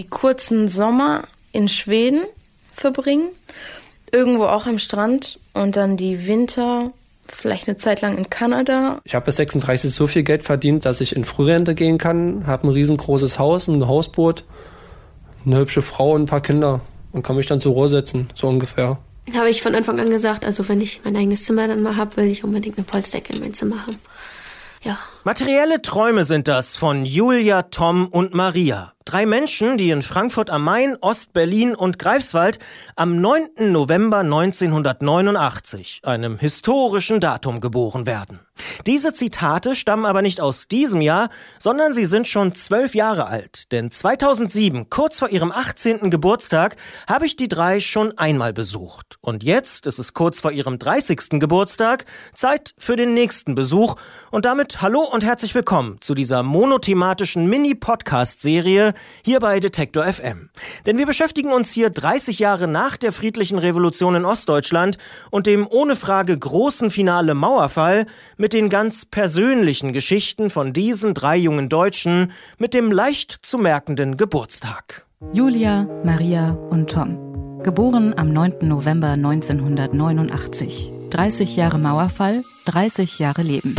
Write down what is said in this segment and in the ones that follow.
die kurzen Sommer in Schweden verbringen, irgendwo auch am Strand und dann die Winter vielleicht eine Zeit lang in Kanada. Ich habe bis 36 so viel Geld verdient, dass ich in Frührente gehen kann, habe ein riesengroßes Haus, ein Hausboot, eine hübsche Frau und ein paar Kinder und kann mich dann zur Ruhe setzen, so ungefähr. Habe ich von Anfang an gesagt, also wenn ich mein eigenes Zimmer dann mal habe, will ich unbedingt eine Polzdecke in mein Zimmer haben. Ja. Materielle Träume sind das von Julia, Tom und Maria. Drei Menschen, die in Frankfurt am Main, Ost-Berlin und Greifswald am 9. November 1989, einem historischen Datum, geboren werden. Diese Zitate stammen aber nicht aus diesem Jahr, sondern sie sind schon zwölf Jahre alt. Denn 2007, kurz vor ihrem 18. Geburtstag, habe ich die drei schon einmal besucht. Und jetzt ist es kurz vor ihrem 30. Geburtstag, Zeit für den nächsten Besuch. Und damit hallo und herzlich willkommen zu dieser monothematischen Mini-Podcast-Serie hier bei Detektor FM. Denn wir beschäftigen uns hier 30 Jahre nach der friedlichen Revolution in Ostdeutschland und dem ohne Frage großen Finale Mauerfall mit den ganz persönlichen Geschichten von diesen drei jungen Deutschen mit dem leicht zu merkenden Geburtstag. Julia, Maria und Tom. Geboren am 9. November 1989. 30 Jahre Mauerfall, 30 Jahre Leben.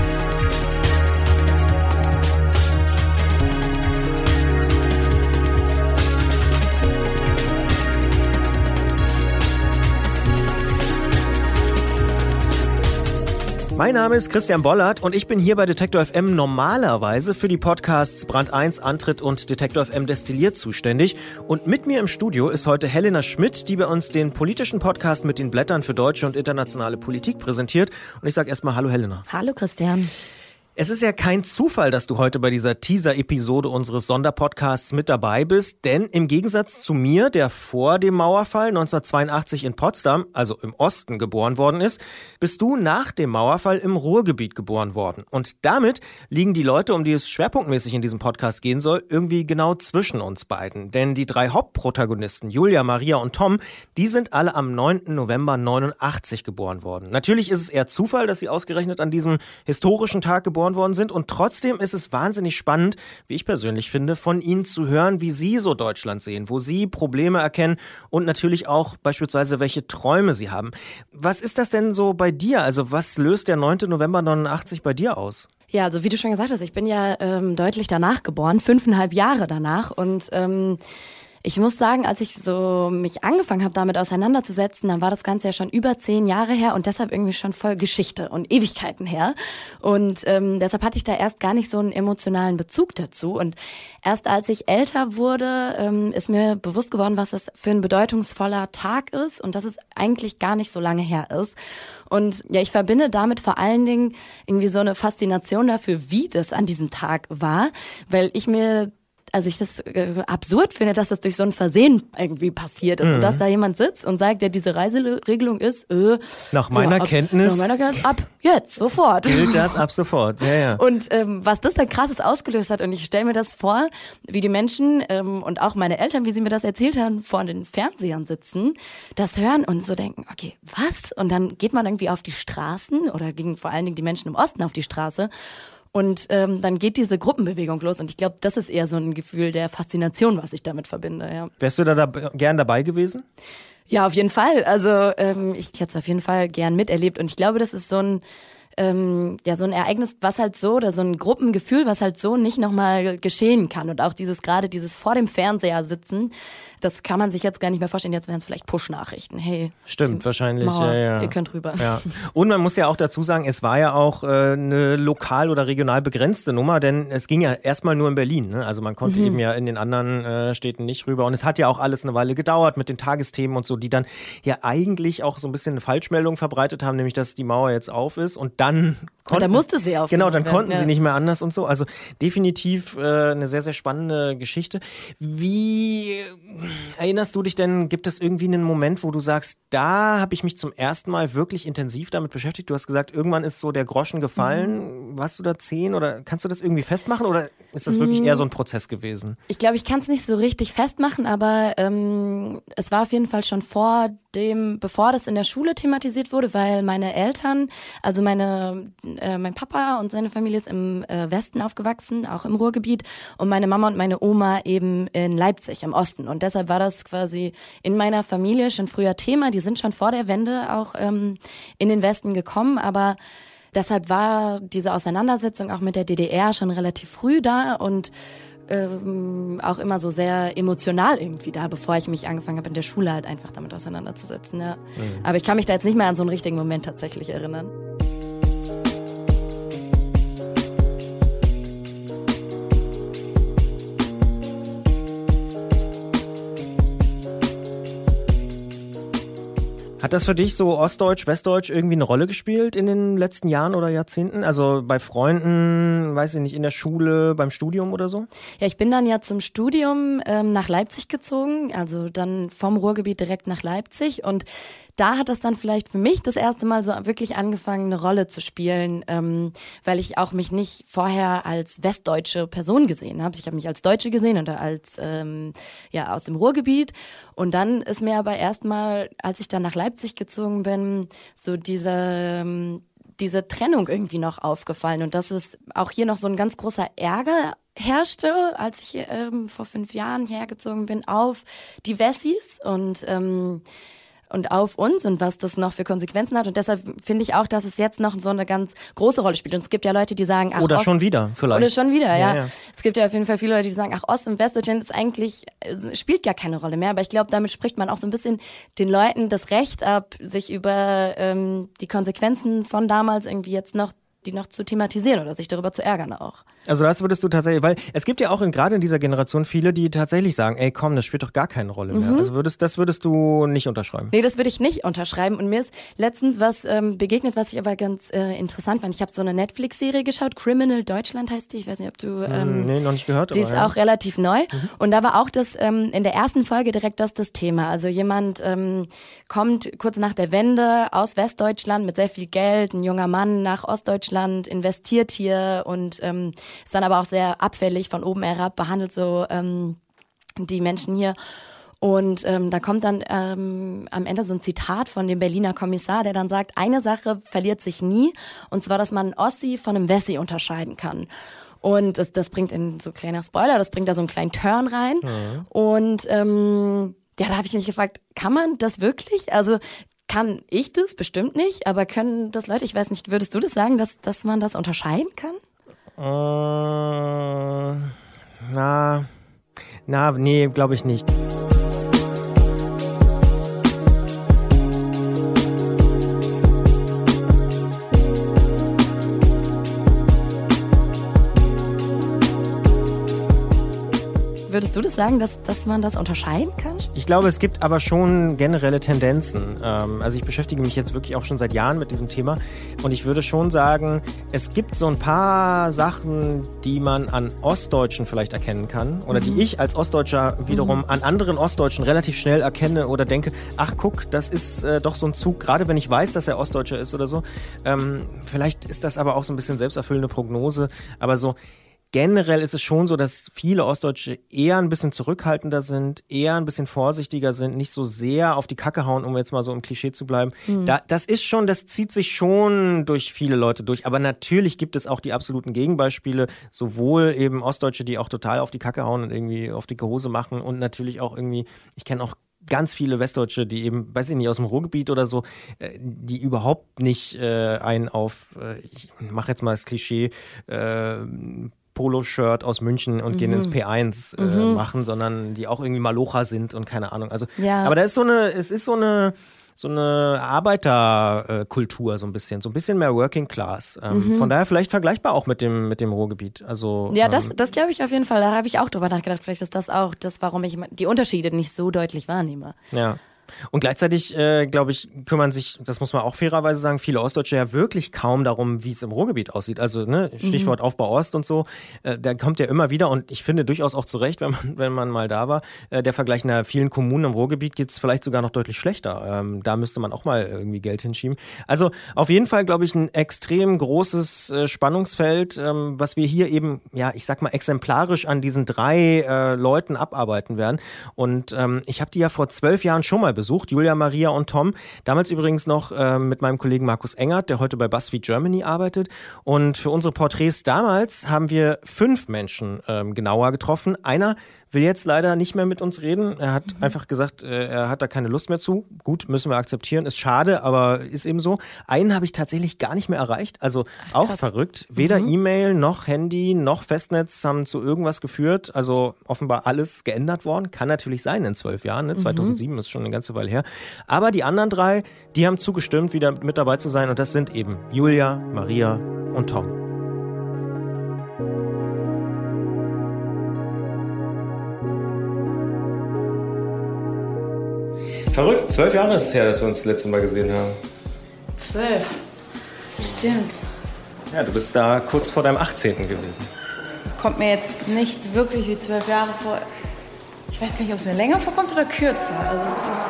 Mein Name ist Christian Bollert und ich bin hier bei Detektor FM normalerweise für die Podcasts Brand 1, Antritt und Detektor FM Destilliert zuständig. Und mit mir im Studio ist heute Helena Schmidt, die bei uns den politischen Podcast mit den Blättern für deutsche und internationale Politik präsentiert. Und ich sage erstmal Hallo Helena. Hallo Christian. Es ist ja kein Zufall, dass du heute bei dieser Teaser-Episode unseres Sonderpodcasts mit dabei bist, denn im Gegensatz zu mir, der vor dem Mauerfall 1982 in Potsdam, also im Osten, geboren worden ist, bist du nach dem Mauerfall im Ruhrgebiet geboren worden. Und damit liegen die Leute, um die es schwerpunktmäßig in diesem Podcast gehen soll, irgendwie genau zwischen uns beiden. Denn die drei Hauptprotagonisten, Julia, Maria und Tom, die sind alle am 9. November 89 geboren worden. Natürlich ist es eher Zufall, dass sie ausgerechnet an diesem historischen Tag geboren geboren worden sind. Und trotzdem ist es wahnsinnig spannend, wie ich persönlich finde, von Ihnen zu hören, wie Sie so Deutschland sehen, wo Sie Probleme erkennen und natürlich auch beispielsweise, welche Träume Sie haben. Was ist das denn so bei dir? Also was löst der 9. November 89 bei dir aus? Ja, also wie du schon gesagt hast, ich bin ja ähm, deutlich danach geboren, fünfeinhalb Jahre danach und ähm, ich muss sagen, als ich so mich angefangen habe, damit auseinanderzusetzen, dann war das Ganze ja schon über zehn Jahre her und deshalb irgendwie schon voll Geschichte und Ewigkeiten her. Und ähm, deshalb hatte ich da erst gar nicht so einen emotionalen Bezug dazu. Und erst als ich älter wurde, ähm, ist mir bewusst geworden, was das für ein bedeutungsvoller Tag ist und dass es eigentlich gar nicht so lange her ist. Und ja, ich verbinde damit vor allen Dingen irgendwie so eine Faszination dafür, wie das an diesem Tag war, weil ich mir also ich das äh, absurd finde, dass das durch so ein Versehen irgendwie passiert ist mhm. und dass da jemand sitzt und sagt, ja, diese Reiseregelung ist äh, nach meiner ja, ab, Kenntnis nach meiner Kenntnis ab jetzt sofort gilt das ab sofort. Ja, ja. Und ähm, was das dann krasses ausgelöst hat und ich stelle mir das vor, wie die Menschen ähm, und auch meine Eltern, wie sie mir das erzählt haben, vor den Fernsehern sitzen, das hören und so denken, okay, was? Und dann geht man irgendwie auf die Straßen oder gingen vor allen Dingen die Menschen im Osten auf die Straße und ähm, dann geht diese Gruppenbewegung los. Und ich glaube, das ist eher so ein Gefühl der Faszination, was ich damit verbinde. Ja. Wärst du da, da gern dabei gewesen? Ja, auf jeden Fall. Also ähm, ich hätte es auf jeden Fall gern miterlebt. Und ich glaube, das ist so ein ähm, ja so ein Ereignis, was halt so oder so ein Gruppengefühl, was halt so nicht nochmal geschehen kann. Und auch dieses gerade dieses vor dem Fernseher sitzen, das kann man sich jetzt gar nicht mehr vorstellen. Jetzt wären es vielleicht Push-Nachrichten. Hey, stimmt wahrscheinlich. Mauer, ja, ja. Ihr könnt rüber. Ja. Und man muss ja auch dazu sagen, es war ja auch äh, eine lokal oder regional begrenzte Nummer, denn es ging ja erstmal nur in Berlin. Ne? Also man konnte mhm. eben ja in den anderen äh, Städten nicht rüber. Und es hat ja auch alles eine Weile gedauert mit den Tagesthemen und so, die dann ja eigentlich auch so ein bisschen eine Falschmeldung verbreitet haben, nämlich dass die Mauer jetzt auf ist. Und dann konnten, und da musste sie. Genau, dann konnten ja. sie nicht mehr anders und so. Also definitiv äh, eine sehr, sehr spannende Geschichte. Wie erinnerst du dich denn, gibt es irgendwie einen Moment, wo du sagst, da habe ich mich zum ersten Mal wirklich intensiv damit beschäftigt? Du hast gesagt, irgendwann ist so der Groschen gefallen. Warst du da zehn oder kannst du das irgendwie festmachen oder ist das wirklich eher so ein Prozess gewesen? Ich glaube, ich kann es nicht so richtig festmachen, aber ähm, es war auf jeden Fall schon vor dem, bevor das in der Schule thematisiert wurde, weil meine Eltern, also meine, äh, mein Papa und seine Familie ist im äh, Westen aufgewachsen, auch im Ruhrgebiet, und meine Mama und meine Oma eben in Leipzig im Osten. Und deshalb war das quasi in meiner Familie schon früher Thema. Die sind schon vor der Wende auch ähm, in den Westen gekommen, aber deshalb war diese Auseinandersetzung auch mit der DDR schon relativ früh da und ähm, auch immer so sehr emotional irgendwie da, bevor ich mich angefangen habe, in der Schule halt einfach damit auseinanderzusetzen. Ja. Mhm. Aber ich kann mich da jetzt nicht mehr an so einen richtigen Moment tatsächlich erinnern. Hat das für dich so Ostdeutsch, Westdeutsch irgendwie eine Rolle gespielt in den letzten Jahren oder Jahrzehnten? Also bei Freunden, weiß ich nicht, in der Schule, beim Studium oder so? Ja, ich bin dann ja zum Studium ähm, nach Leipzig gezogen, also dann vom Ruhrgebiet direkt nach Leipzig und da hat das dann vielleicht für mich das erste Mal so wirklich angefangen, eine Rolle zu spielen, ähm, weil ich auch mich nicht vorher als westdeutsche Person gesehen habe. Ich habe mich als Deutsche gesehen oder als ähm, ja aus dem Ruhrgebiet. Und dann ist mir aber erstmal, als ich dann nach Leipzig gezogen bin, so diese ähm, diese Trennung irgendwie noch aufgefallen und dass es auch hier noch so ein ganz großer Ärger herrschte, als ich ähm, vor fünf Jahren hergezogen bin, auf die Wessis und ähm, und auf uns und was das noch für Konsequenzen hat. Und deshalb finde ich auch, dass es jetzt noch so eine ganz große Rolle spielt. Und es gibt ja Leute, die sagen, ach, oder Ost schon wieder vielleicht. Oder schon wieder, ja. Ja. Es gibt ja auf jeden Fall viele Leute, die sagen, ach, Ost- und Westdeutschland ist eigentlich, äh, spielt gar keine Rolle mehr. Aber ich glaube, damit spricht man auch so ein bisschen den Leuten das Recht ab, sich über ähm, die Konsequenzen von damals irgendwie jetzt noch die noch zu thematisieren oder sich darüber zu ärgern auch. Also das würdest du tatsächlich, weil es gibt ja auch in, gerade in dieser Generation viele, die tatsächlich sagen, ey komm, das spielt doch gar keine Rolle mehr. Mhm. Also würdest, das würdest du nicht unterschreiben. Nee, das würde ich nicht unterschreiben. Und mir ist letztens was ähm, begegnet, was ich aber ganz äh, interessant fand. Ich habe so eine Netflix-Serie geschaut, Criminal Deutschland heißt die. Ich weiß nicht, ob du... Ähm, nee, noch nicht gehört. Die ist ja. auch relativ neu. Und da war auch das ähm, in der ersten Folge direkt das das Thema. Also jemand ähm, kommt kurz nach der Wende aus Westdeutschland mit sehr viel Geld, ein junger Mann nach Ostdeutschland, investiert hier und ähm, ist dann aber auch sehr abfällig von oben herab, behandelt so ähm, die Menschen hier. Und ähm, da kommt dann ähm, am Ende so ein Zitat von dem Berliner Kommissar, der dann sagt, eine Sache verliert sich nie, und zwar, dass man einen Ossi von einem Wessi unterscheiden kann. Und das, das bringt in so kleiner Spoiler, das bringt da so einen kleinen Turn rein. Und ähm, ja, da habe ich mich gefragt, kann man das wirklich? Also kann ich das bestimmt nicht, aber können das Leute, ich weiß nicht, würdest du das sagen, dass, dass man das unterscheiden kann? Äh, na, na, nee, glaube ich nicht. Würdest du das sagen, dass, dass man das unterscheiden kann? Ich glaube, es gibt aber schon generelle Tendenzen. Ähm, also ich beschäftige mich jetzt wirklich auch schon seit Jahren mit diesem Thema und ich würde schon sagen, es gibt so ein paar Sachen, die man an Ostdeutschen vielleicht erkennen kann oder die ich als Ostdeutscher wiederum an anderen Ostdeutschen relativ schnell erkenne oder denke, ach guck, das ist äh, doch so ein Zug, gerade wenn ich weiß, dass er Ostdeutscher ist oder so. Ähm, vielleicht ist das aber auch so ein bisschen selbsterfüllende Prognose, aber so generell ist es schon so, dass viele Ostdeutsche eher ein bisschen zurückhaltender sind, eher ein bisschen vorsichtiger sind, nicht so sehr auf die Kacke hauen, um jetzt mal so im Klischee zu bleiben. Da, das ist schon, das zieht sich schon durch viele Leute durch. Aber natürlich gibt es auch die absoluten Gegenbeispiele, sowohl eben Ostdeutsche, die auch total auf die Kacke hauen und irgendwie auf dicke Hose machen und natürlich auch irgendwie, ich kenne auch ganz viele Westdeutsche, die eben, weiß ich nicht, aus dem Ruhrgebiet oder so, äh, die überhaupt nicht äh, einen auf, äh, ich mache jetzt mal das Klischee, äh, Poloshirt aus München und gehen ins P1 äh, machen, sondern die auch irgendwie Malocha sind und keine Ahnung. Also, Ja. aber da ist so eine, es ist so eine, so eine Arbeiterkultur so ein bisschen, so ein bisschen mehr Working Class. Ähm, Von daher vielleicht vergleichbar auch mit dem, mit dem Ruhrgebiet. Also, Ja, das, ähm, das glaube ich auf jeden Fall. Da habe ich auch drüber nachgedacht. Vielleicht ist das auch das, warum ich die Unterschiede nicht so deutlich wahrnehme. ja. Und gleichzeitig, äh, glaube ich, kümmern sich, das muss man auch fairerweise sagen, viele Ostdeutsche ja wirklich kaum darum, wie es im Ruhrgebiet aussieht. Also ne, Stichwort mhm. Aufbau Ost und so, äh, da kommt ja immer wieder und ich finde durchaus auch zurecht, wenn man, wenn man mal da war, äh, der Vergleich nach vielen Kommunen im Ruhrgebiet geht es vielleicht sogar noch deutlich schlechter. Ähm, da müsste man auch mal irgendwie Geld hinschieben. Also auf jeden Fall, glaube ich, ein extrem großes äh, Spannungsfeld, ähm, was wir hier eben, ja, ich sag mal, exemplarisch an diesen drei äh, Leuten abarbeiten werden. Und ähm, ich habe die ja vor zwölf Jahren schon mal besucht, Julia, Maria und Tom. Damals übrigens noch äh, mit meinem Kollegen Markus Engert, der heute bei BuzzFeed Germany arbeitet. Und für unsere Porträts damals haben wir fünf Menschen ähm, genauer getroffen. Einer will jetzt leider nicht mehr mit uns reden. Er hat mhm. einfach gesagt, äh, er hat da keine Lust mehr zu. Gut, müssen wir akzeptieren. Ist schade, aber ist eben so. Einen habe ich tatsächlich gar nicht mehr erreicht. Also Ach, auch verrückt. Weder mhm. E-Mail noch Handy noch Festnetz haben zu irgendwas geführt. Also offenbar alles geändert worden. Kann natürlich sein in zwölf Jahren. Ne? 2007 mhm. ist schon eine ganze Weile her. Aber die anderen drei, die haben zugestimmt, wieder mit dabei zu sein. Und das sind eben Julia, Maria und Tom. Verrückt, zwölf Jahre ist es her, dass wir uns das letzte Mal gesehen haben. Zwölf? Stimmt. Ja, du bist da kurz vor deinem 18. gewesen. Kommt mir jetzt nicht wirklich wie zwölf Jahre vor. Ich weiß gar nicht, ob es mir länger vorkommt oder kürzer. Also es ist,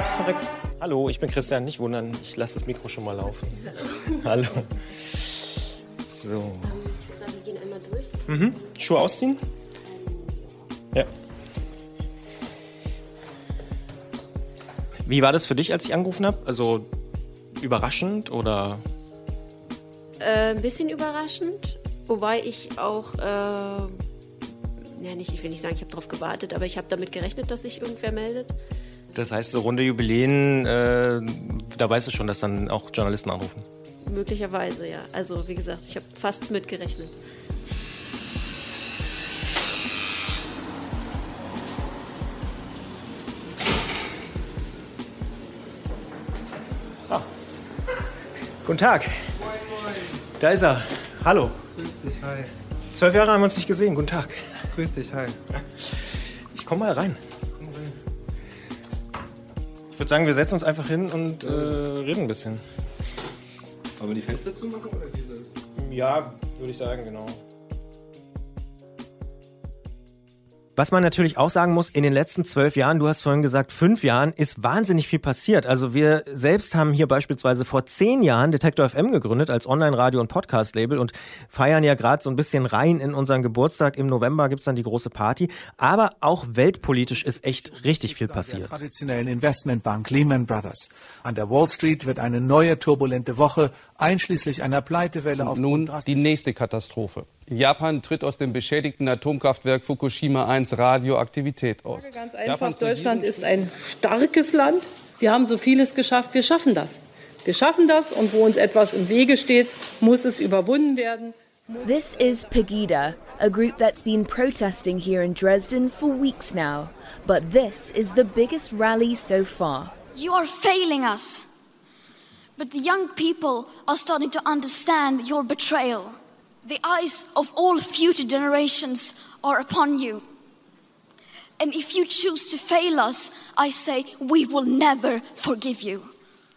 es ist verrückt. Hallo, ich bin Christian, nicht wundern, ich lasse das Mikro schon mal laufen. Hallo. So. Ich würde sagen, wir gehen einmal durch. Mhm. Schuhe ausziehen? Ja. Wie war das für dich, als ich angerufen habe? Also überraschend oder? Äh, ein bisschen überraschend, wobei ich auch, äh, ja nicht, ich will nicht sagen, ich habe darauf gewartet, aber ich habe damit gerechnet, dass sich irgendwer meldet. Das heißt, so runde Jubiläen, äh, da weißt du schon, dass dann auch Journalisten anrufen? Möglicherweise, ja. Also wie gesagt, ich habe fast mitgerechnet. Guten Tag. Moin, moin. Da ist er. Hallo. Grüß dich, hi. Zwölf Jahre haben wir uns nicht gesehen. Guten Tag. Grüß dich, hi. Ich komme mal rein. Ich würde sagen, wir setzen uns einfach hin und äh, reden ein bisschen. Wollen wir die Fenster zumachen oder wie Ja, würde ich sagen, genau. Was man natürlich auch sagen muss, in den letzten zwölf Jahren, du hast vorhin gesagt, fünf Jahren, ist wahnsinnig viel passiert. Also wir selbst haben hier beispielsweise vor zehn Jahren Detektor FM gegründet als Online-Radio- und Podcast-Label und feiern ja gerade so ein bisschen rein in unseren Geburtstag. Im November gibt's dann die große Party. Aber auch weltpolitisch ist echt richtig viel passiert. Der traditionellen Investmentbank Lehman Brothers. An der Wall Street wird eine neue turbulente Woche einschließlich einer Pleitewelle und auf nun die nächste Katastrophe. Japan tritt aus dem beschädigten Atomkraftwerk Fukushima 1 Radioaktivität aus. Ganz einfach, Japans Deutschland ist ein starkes Land. Wir haben so vieles geschafft, wir schaffen das. Wir schaffen das und wo uns etwas im Wege steht, muss es überwunden werden. This is Pegida, a group that's been protesting here in Dresden for weeks now. But this is the biggest rally so far. You are failing us. But the young people are starting to understand your betrayal. The eyes of all future generations are upon you. And if you choose to fail us, I say we will never forgive you.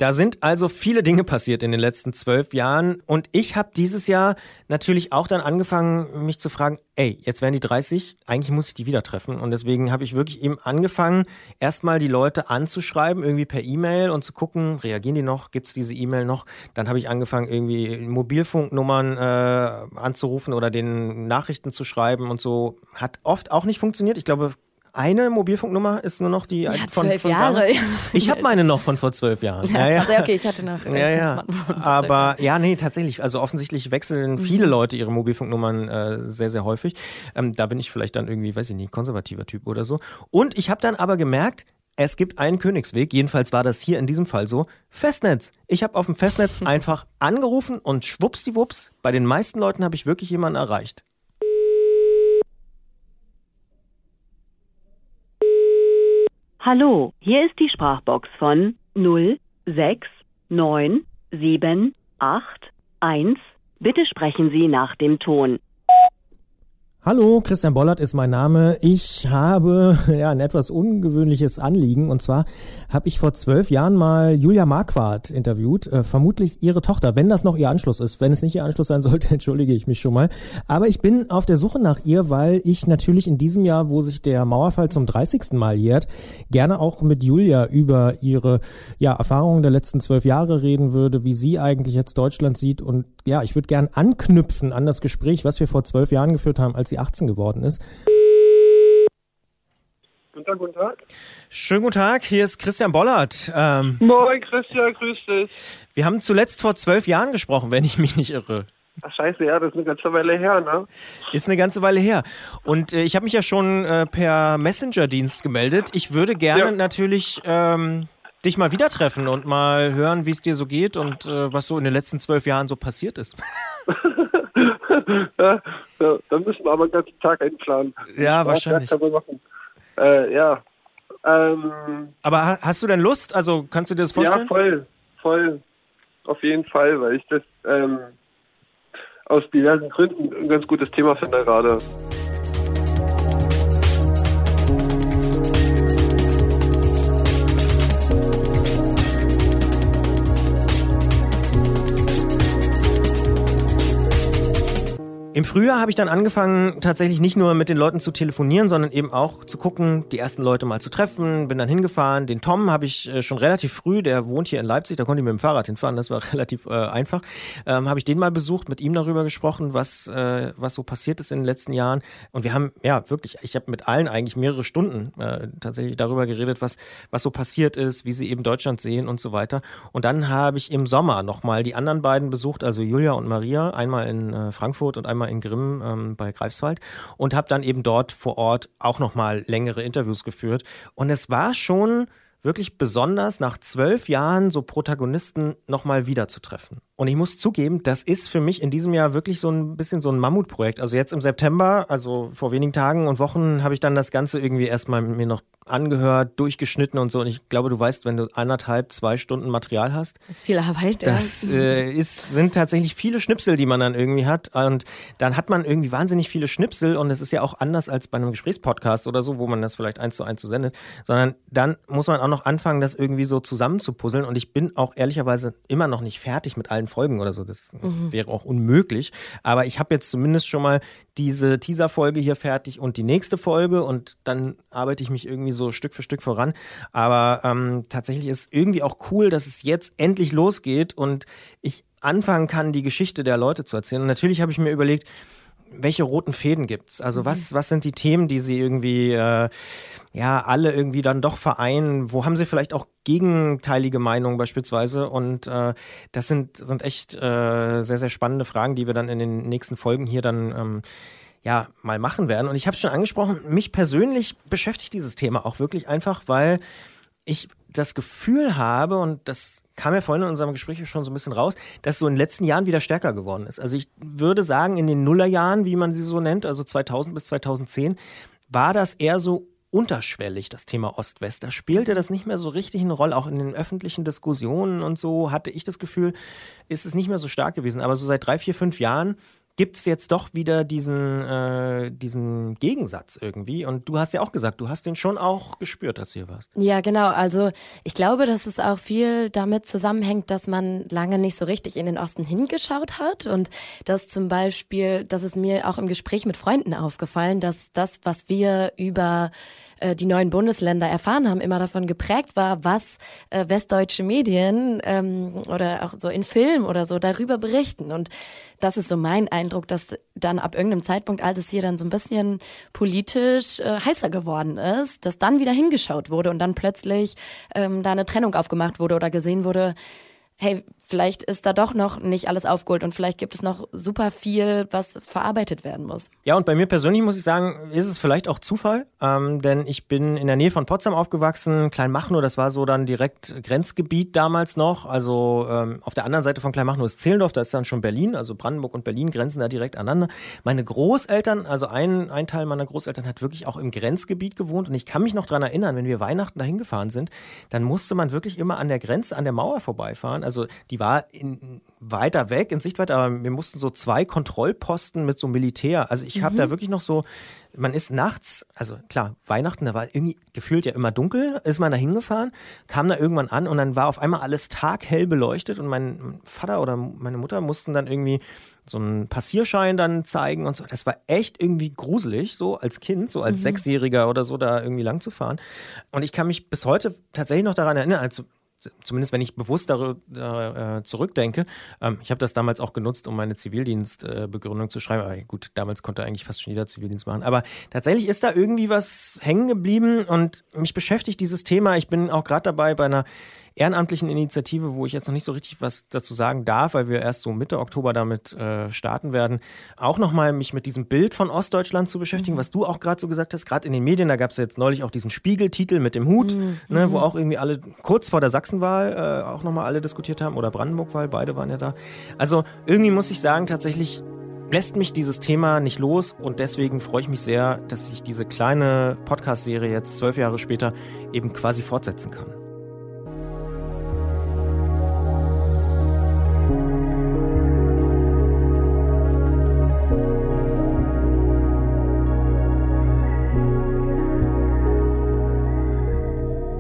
Da sind also viele Dinge passiert in den letzten zwölf Jahren und ich habe dieses Jahr natürlich auch dann angefangen, mich zu fragen, ey, jetzt werden die 30, eigentlich muss ich die wieder treffen und deswegen habe ich wirklich eben angefangen, erstmal die Leute anzuschreiben, irgendwie per E-Mail und zu gucken, reagieren die noch, gibt es diese E-Mail noch? Dann habe ich angefangen, irgendwie Mobilfunknummern äh, anzurufen oder den Nachrichten zu schreiben und so. Hat oft auch nicht funktioniert. Ich glaube, eine Mobilfunknummer ist nur noch die ja, von, zwölf von Jahre. Ich habe meine noch von vor zwölf Jahren. Ja, ja, ja. okay, ich hatte noch. Ja, ja. Aber ja, nee, tatsächlich. Also offensichtlich wechseln viele mhm. Leute ihre Mobilfunknummern äh, sehr, sehr häufig. Ähm, da bin ich vielleicht dann irgendwie, weiß ich nicht, konservativer Typ oder so. Und ich habe dann aber gemerkt, es gibt einen Königsweg, jedenfalls war das hier in diesem Fall so. Festnetz. Ich habe auf dem Festnetz einfach angerufen und schwuppsdiwupps, bei den meisten Leuten habe ich wirklich jemanden erreicht. Hallo, hier ist die Sprachbox von 069781. Bitte sprechen Sie nach dem Ton. Hallo, Christian Bollert ist mein Name. Ich habe ja ein etwas ungewöhnliches Anliegen und zwar habe ich vor zwölf Jahren mal Julia Marquardt interviewt, äh, vermutlich ihre Tochter, wenn das noch ihr Anschluss ist. Wenn es nicht ihr Anschluss sein sollte, entschuldige ich mich schon mal. Aber ich bin auf der Suche nach ihr, weil ich natürlich in diesem Jahr, wo sich der Mauerfall zum 30. Mal jährt, gerne auch mit Julia über ihre ja, Erfahrungen der letzten zwölf Jahre reden würde, wie sie eigentlich jetzt Deutschland sieht und ja, ich würde gern anknüpfen an das Gespräch, was wir vor zwölf Jahren geführt haben, als sie 18 geworden ist. Guten Tag, guten Tag. Schönen guten Tag, hier ist Christian Bollert. Ähm, Moin, Christian, grüß dich. wir haben zuletzt vor zwölf Jahren gesprochen, wenn ich mich nicht irre. Ach, scheiße, ja, das ist eine ganze Weile her, ne? Ist eine ganze Weile her. Und äh, ich habe mich ja schon äh, per Messenger-Dienst gemeldet. Ich würde gerne Ja. natürlich ähm, dich mal wieder treffen und mal hören, wie es dir so geht und äh, was so in den letzten zwölf Jahren so passiert ist. ja, dann müssen wir aber einen ganzen Tag einplanen. Ja, wahrscheinlich. Äh, ja. Ähm, Aber ha hast du denn Lust? Also kannst du dir das vorstellen? Ja, voll, voll. Auf jeden Fall, weil ich das ähm, aus diversen Gründen ein ganz gutes Thema finde gerade. Im Frühjahr habe ich dann angefangen, tatsächlich nicht nur mit den Leuten zu telefonieren, sondern eben auch zu gucken, die ersten Leute mal zu treffen. Bin dann hingefahren. Den Tom habe ich äh, schon relativ früh, der wohnt hier in Leipzig, da konnte ich mit dem Fahrrad hinfahren, das war relativ äh, einfach. Ähm, habe ich den mal besucht, mit ihm darüber gesprochen, was, äh, was so passiert ist in den letzten Jahren. Und wir haben, ja, wirklich, ich habe mit allen eigentlich mehrere Stunden äh, tatsächlich darüber geredet, was, was so passiert ist, wie sie eben Deutschland sehen und so weiter. Und dann habe ich im Sommer nochmal die anderen beiden besucht, also Julia und Maria, einmal in äh, Frankfurt und einmal in Grimm ähm, bei Greifswald und habe dann eben dort vor Ort auch nochmal längere Interviews geführt. Und es war schon wirklich besonders, nach zwölf Jahren so Protagonisten nochmal wiederzutreffen. Und ich muss zugeben, das ist für mich in diesem Jahr wirklich so ein bisschen so ein Mammutprojekt. Also jetzt im September, also vor wenigen Tagen und Wochen, habe ich dann das Ganze irgendwie erstmal mir noch angehört, durchgeschnitten und so. Und ich glaube, du weißt, wenn du anderthalb, zwei Stunden Material hast, Das ist viel Arbeit. das äh, ist, sind tatsächlich viele Schnipsel, die man dann irgendwie hat. Und dann hat man irgendwie wahnsinnig viele Schnipsel und es ist ja auch anders als bei einem Gesprächspodcast oder so, wo man das vielleicht eins zu eins so sendet, sondern dann muss man auch noch anfangen, das irgendwie so zusammenzupuzzeln. Und ich bin auch ehrlicherweise immer noch nicht fertig mit allen Folgen oder so. Das Mhm. wäre auch unmöglich. Aber ich habe jetzt zumindest schon mal diese Teaser-Folge hier fertig und die nächste Folge und dann arbeite ich mich irgendwie so Stück für Stück voran. Aber ähm, tatsächlich ist irgendwie auch cool, dass es jetzt endlich losgeht und ich anfangen kann, die Geschichte der Leute zu erzählen. Und natürlich habe ich mir überlegt, welche roten Fäden gibt's? Also was, was sind die Themen, die sie irgendwie, äh, ja, alle irgendwie dann doch vereinen? Wo haben sie vielleicht auch gegenteilige Meinungen beispielsweise? Und äh, das sind, sind echt äh, sehr, sehr spannende Fragen, die wir dann in den nächsten Folgen hier dann ähm, ja mal machen werden. Und ich habe es schon angesprochen, mich persönlich beschäftigt dieses Thema auch wirklich einfach, weil ich das Gefühl habe, und das kam ja vorhin in unserem Gespräch schon so ein bisschen raus, dass so in den letzten Jahren wieder stärker geworden ist. Also ich würde sagen, in den Nullerjahren, wie man sie so nennt, also 2000 bis 2010, war das eher so unterschwellig, das Thema Ost-West. Da spielte das nicht mehr so richtig eine Rolle. Auch in den öffentlichen Diskussionen und so hatte ich das Gefühl, ist es nicht mehr so stark gewesen. Aber so seit drei, vier, fünf Jahren gibt es jetzt doch wieder diesen, äh, diesen Gegensatz irgendwie. Und du hast ja auch gesagt, du hast den schon auch gespürt, als du hier warst. Ja, genau. Also ich glaube, dass es auch viel damit zusammenhängt, dass man lange nicht so richtig in den Osten hingeschaut hat und dass zum Beispiel, das ist mir auch im Gespräch mit Freunden aufgefallen, dass das, was wir über äh, die neuen Bundesländer erfahren haben, immer davon geprägt war, was äh, westdeutsche Medien ähm, oder auch so in Film oder so darüber berichten. Und das ist so mein Eindruck, dass dann ab irgendeinem Zeitpunkt, als es hier dann so ein bisschen politisch äh, heißer geworden ist, dass dann wieder hingeschaut wurde und dann plötzlich ähm, da eine Trennung aufgemacht wurde oder gesehen wurde, hey, vielleicht ist da doch noch nicht alles aufgeholt und vielleicht gibt es noch super viel, was verarbeitet werden muss. Ja, und bei mir persönlich muss ich sagen, ist es vielleicht auch Zufall, ähm, denn ich bin in der Nähe von Potsdam aufgewachsen. Kleinmachnow, das war so dann direkt Grenzgebiet damals noch. Also ähm, auf der anderen Seite von Kleinmachnow ist Zehlendorf, da ist dann schon Berlin, also Brandenburg und Berlin grenzen da direkt aneinander. Meine Großeltern, also ein, ein Teil meiner Großeltern hat wirklich auch im Grenzgebiet gewohnt und ich kann mich noch daran erinnern, wenn wir Weihnachten dahin gefahren sind, dann musste man wirklich immer an der Grenze, an der Mauer vorbeifahren. Also die war in, weiter weg, in Sichtweite, aber wir mussten so zwei Kontrollposten mit so Militär. Also ich habe Mhm. da wirklich noch so, man ist nachts, also klar, Weihnachten, da war irgendwie gefühlt ja immer dunkel, ist man da hingefahren, kam da irgendwann an und dann war auf einmal alles taghell beleuchtet und mein Vater oder meine Mutter mussten dann irgendwie so einen Passierschein dann zeigen und so. Das war echt irgendwie gruselig, so als Kind, so als Mhm. Sechsjähriger oder so, da irgendwie lang zu fahren. Und ich kann mich bis heute tatsächlich noch daran erinnern, also zumindest wenn ich bewusst darüber äh, zurückdenke, ähm, ich habe das damals auch genutzt, um meine Zivildienstbegründung äh, zu schreiben. Aber gut, damals konnte eigentlich fast schon jeder Zivildienst machen. Aber tatsächlich ist da irgendwie was hängen geblieben und mich beschäftigt dieses Thema. Ich bin auch gerade dabei bei einer ehrenamtlichen Initiative, wo ich jetzt noch nicht so richtig was dazu sagen darf, weil wir erst so Mitte Oktober damit äh, starten werden, auch nochmal mich mit diesem Bild von Ostdeutschland zu beschäftigen, was du auch gerade so gesagt hast, gerade in den Medien, da gab es jetzt neulich auch diesen Spiegeltitel mit dem Hut, ne, wo auch irgendwie alle kurz vor der Sachsenwahl äh, auch nochmal alle diskutiert haben oder Brandenburgwahl, beide waren ja da. Also irgendwie muss ich sagen, tatsächlich lässt mich dieses Thema nicht los und deswegen freue ich mich sehr, dass ich diese kleine Podcast-Serie jetzt zwölf Jahre später eben quasi fortsetzen kann.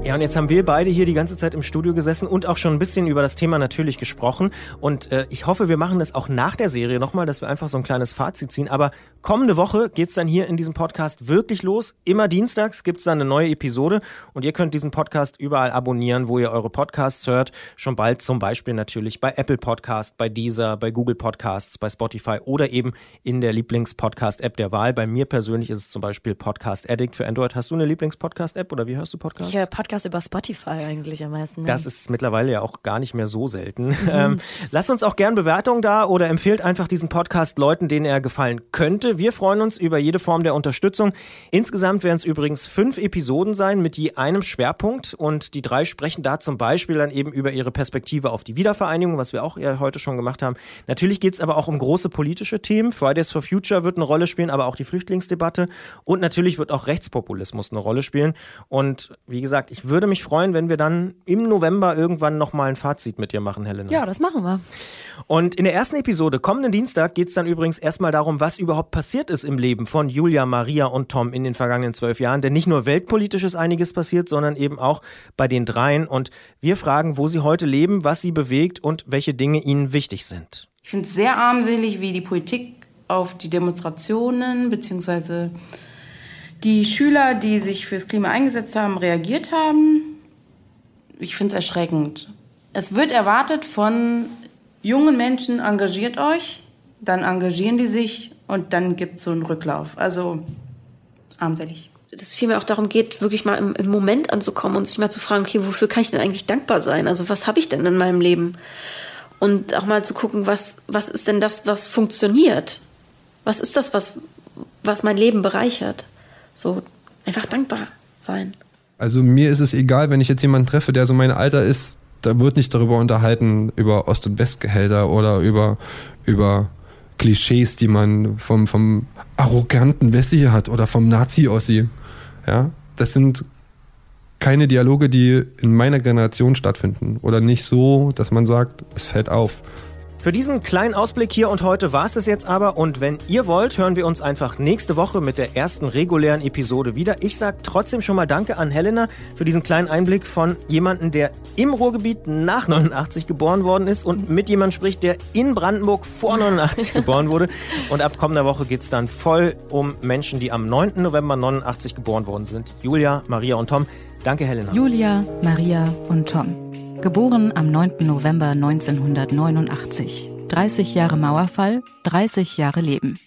Ja, und jetzt haben wir beide hier die ganze Zeit im Studio gesessen und auch schon ein bisschen über das Thema natürlich gesprochen. Und äh, ich hoffe, wir machen das auch nach der Serie nochmal, dass wir einfach so ein kleines Fazit ziehen. Aber kommende Woche geht's dann hier in diesem Podcast wirklich los. Immer dienstags gibt's dann eine neue Episode und ihr könnt diesen Podcast überall abonnieren, wo ihr eure Podcasts hört. Schon bald zum Beispiel natürlich bei Apple Podcast, bei Deezer, bei Google Podcasts, bei Spotify oder eben in der Lieblings-Podcast-App der Wahl. Bei mir persönlich ist es zum Beispiel Podcast Addict für Android. Hast du eine Lieblings-Podcast-App oder wie hörst du Podcasts? Ich höre Podcast über Spotify eigentlich am meisten. ne? Das ist mittlerweile ja auch gar nicht mehr so selten. Ähm, lasst uns auch gern Bewertungen da oder empfehlt einfach diesen Podcast Leuten, denen er gefallen könnte. Wir freuen uns über jede Form der Unterstützung. Insgesamt werden es übrigens fünf Episoden sein mit je einem Schwerpunkt und die drei sprechen da zum Beispiel dann eben über ihre Perspektive auf die Wiedervereinigung, was wir auch ja heute schon gemacht haben. Natürlich geht es aber auch um große politische Themen. Fridays for Future wird eine Rolle spielen, aber auch die Flüchtlingsdebatte und natürlich wird auch Rechtspopulismus eine Rolle spielen. Und wie gesagt, ich würde mich freuen, wenn wir dann im November irgendwann nochmal ein Fazit mit dir machen, Helena. Ja, das machen wir. Und in der ersten Episode, kommenden Dienstag, geht es dann übrigens erstmal darum, was überhaupt passiert ist im Leben von Julia, Maria und Tom in den vergangenen zwölf Jahren. Denn nicht nur weltpolitisch ist einiges passiert, sondern eben auch bei den dreien. Und wir fragen, wo sie heute leben, was sie bewegt und welche Dinge ihnen wichtig sind. Ich finde es sehr armselig, wie die Politik auf die Demonstrationen bzw. die Schüler, die sich fürs Klima eingesetzt haben, reagiert haben. Ich finde es erschreckend. Es wird erwartet von jungen Menschen, engagiert euch, dann engagieren die sich und dann gibt es so einen Rücklauf. Also armselig. dass es vielmehr auch darum geht, wirklich mal im, im Moment anzukommen und sich mal zu fragen, okay, wofür kann ich denn eigentlich dankbar sein? Also was habe ich denn in meinem Leben? Und auch mal zu gucken, was, was ist denn das, was funktioniert? Was ist das, was, was mein Leben bereichert? So einfach dankbar sein. Also mir ist es egal, wenn ich jetzt jemanden treffe, der so mein Alter ist, da wird nicht darüber unterhalten, über Ost- und Westgehälter oder über, über Klischees, die man vom, vom arroganten Wessi hat oder vom Nazi-Ossi. Ja, das sind keine Dialoge, die in meiner Generation stattfinden. Oder nicht so, dass man sagt, es fällt auf. Für diesen kleinen Ausblick hier und heute war es es jetzt aber. Und wenn ihr wollt, hören wir uns einfach nächste Woche mit der ersten regulären Episode wieder. Ich sage trotzdem schon mal Danke an Helena für diesen kleinen Einblick von jemandem, der im Ruhrgebiet nach 89 geboren worden ist und mit jemandem spricht, der in Brandenburg vor 89 geboren wurde. Und ab kommender Woche geht es dann voll um Menschen, die am 9. November 89 geboren worden sind. Julia, Maria und Tom. Danke, Helena. Julia, Maria und Tom. Geboren am 9. November 1989. 30 Jahre Mauerfall, 30 Jahre Leben.